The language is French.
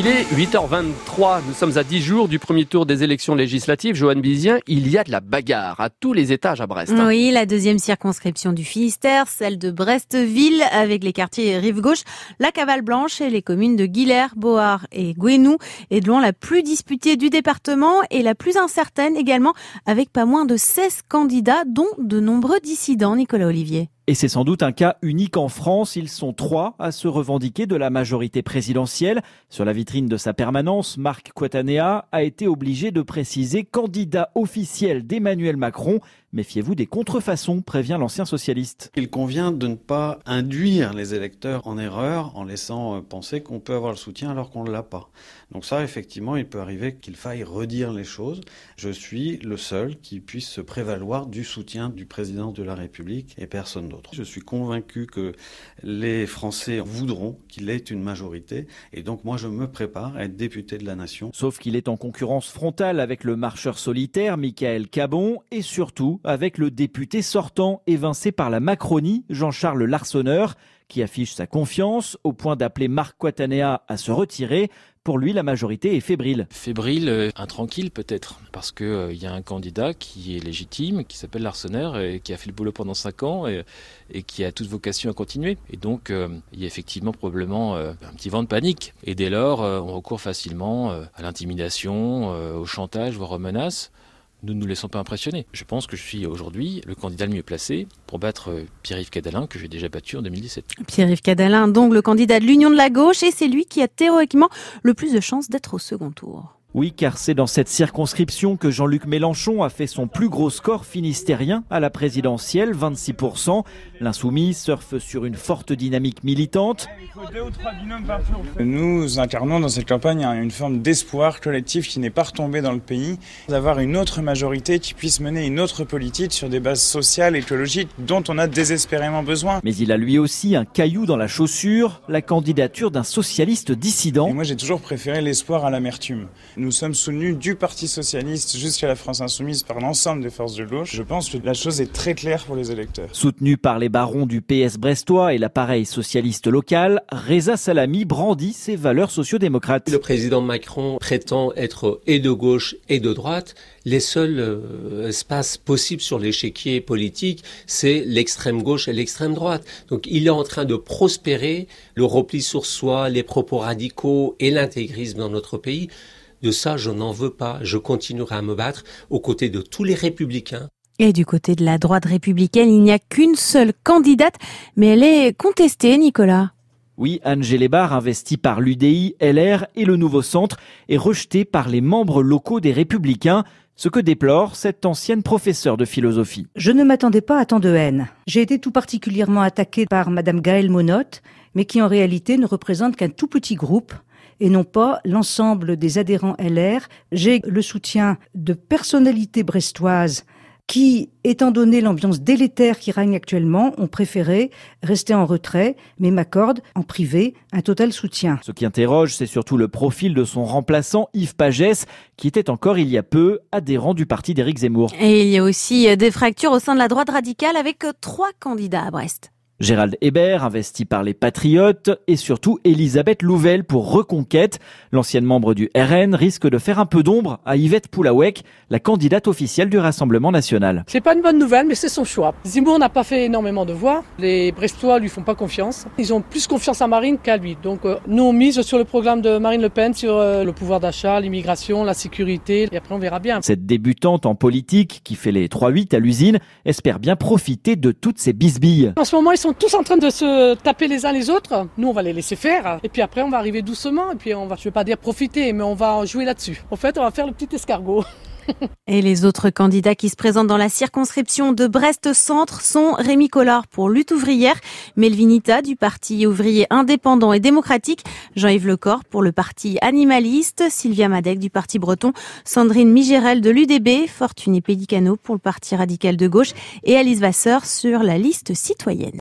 Il est 8h23, nous sommes à 10 jours du premier tour des élections législatives. Joanne Bizien, il y a de la bagarre à tous les étages à Brest. Hein. Oui, la deuxième circonscription du Finistère, celle de Brestville, avec les quartiers rive gauche, la Cavale Blanche et les communes de Guilher, Board et Gouenou, est de loin la plus disputée du département et la plus incertaine également, avec pas moins de 16 candidats, dont de nombreux dissidents, Nicolas Olivier. Et c'est sans doute un cas unique en France. Ils sont trois à se revendiquer de la majorité présidentielle. Sur la vitrine de sa permanence, Marc Quatanea a été obligé de préciser candidat officiel d'Emmanuel Macron. Méfiez-vous des contrefaçons, prévient l'ancien socialiste. Il convient de ne pas induire les électeurs en erreur en laissant euh, penser qu'on peut avoir le soutien alors qu'on ne l'a pas. Donc ça, effectivement, il peut arriver qu'il faille redire les choses. Je suis le seul qui puisse se prévaloir du soutien du président de la République et personne d'autre. Je suis convaincu que les Français voudront qu'il ait une majorité et donc moi je me prépare à être député de la nation. Sauf qu'il est en concurrence frontale avec le marcheur solitaire Michael Cabon et surtout avec le député sortant évincé par la Macronie Jean-Charles Larsonneur qui affiche sa confiance au point d'appeler Marc Quatanea à se retirer. Pour lui, la majorité est fébrile. Fébrile, euh, intranquille peut-être, parce qu'il euh, y a un candidat qui est légitime, qui s'appelle Larsonneur, et qui a fait le boulot pendant cinq ans et, qui a toute vocation à continuer. Et donc, euh, il y a effectivement probablement un petit vent de panique. Et dès lors, on recourt facilement à l'intimidation, au chantage, voire aux menaces ne nous laissons pas impressionner. Je pense que je suis aujourd'hui le candidat le mieux placé pour battre euh, Pierre-Yves Cadalin, que j'ai déjà battu en 2017. Pierre-Yves Cadalin, donc le candidat de l'Union de la gauche, et c'est lui qui a théoriquement le plus de chances d'être au second tour. Oui, car c'est dans cette circonscription que Jean-Luc Mélenchon a fait son plus gros score finistérien à la présidentielle, 26%. L'insoumis surfe sur une forte dynamique militante. Nous incarnons dans cette campagne une forme d'espoir collectif qui n'est pas retombé dans le pays, d'avoir une autre majorité qui puisse mener une autre politique sur des bases sociales, écologiques dont on a désespérément besoin. Mais il a lui aussi un caillou dans la chaussure, la candidature d'un socialiste dissident. Et moi j'ai toujours préféré l'espoir à l'amertume. Nous sommes soutenus du Parti socialiste jusqu'à la France insoumise par l'ensemble des forces de gauche. Je pense que la chose est très claire pour les électeurs. Soutenu par les barons du PS brestois et l'appareil socialiste local, Reza Salami brandit ses valeurs sociodémocrates. Le président Macron prétend être et de gauche et de droite. Les seuls euh, espaces possibles sur l'échiquier politique, c'est l'extrême gauche et l'extrême droite. Donc il est en train de prospérer le repli sur soi, les propos radicaux et l'intégrisme dans notre pays. De ça, je n'en veux pas. Je continuerai à me battre aux côtés de tous les républicains. Et du côté de la droite républicaine, il n'y a qu'une seule candidate, mais elle est contestée, Nicolas. Oui, Anne Gélébar, investie par l'UDI, LR et le Nouveau Centre, est rejetée par les membres locaux des Républicains, ce que déplore cette ancienne professeure de philosophie. Je ne m'attendais pas à tant de haine. J'ai été tout particulièrement attaquée par Madame Gaëlle Monotte, mais qui en réalité ne représente qu'un tout petit groupe et non pas l'ensemble des adhérents LR. J'ai le soutien de personnalités brestoises qui, étant donné l'ambiance délétère qui règne actuellement, ont préféré rester en retrait, mais m'accordent en privé un total soutien. Ce qui interroge, c'est surtout le profil de son remplaçant, Yves Pagès, qui était encore il y a peu adhérent du parti d'Éric Zemmour. Et il y a aussi des fractures au sein de la droite radicale avec trois candidats à Brest. Gérald Hébert, investi par les Patriotes, et surtout Elisabeth Louvel pour Reconquête. L'ancienne membre du RN risque de faire un peu d'ombre à Yvette Poulawek, la candidate officielle du Rassemblement national. C'est pas une bonne nouvelle, mais c'est son choix. Zemmour n'a pas fait énormément de voix. Les Brestois lui font pas confiance. Ils ont plus confiance à Marine qu'à lui. Donc, euh, nous, on mise sur le programme de Marine Le Pen, sur euh, le pouvoir d'achat, l'immigration, la sécurité. Et après, on verra bien. Cette débutante en politique, qui fait les 3-8 à l'usine, espère bien profiter de toutes ces bisbilles. En ce moment, ils sont tous en train de se taper les uns les autres. Nous, on va les laisser faire. Et puis après, on va arriver doucement. Et puis, on va, je vais pas dire profiter, mais on va jouer là-dessus. En fait, on va faire le petit escargot. Et les autres candidats qui se présentent dans la circonscription de Brest-Centre sont Rémi Collard pour Lutte ouvrière, Melvinita du Parti ouvrier indépendant et démocratique, Jean-Yves Lecor pour le Parti animaliste, Sylvia Madec du Parti breton, Sandrine Migérel de l'UDB, Fortuné Pédicano pour le Parti radical de gauche et Alice Vasseur sur la liste citoyenne.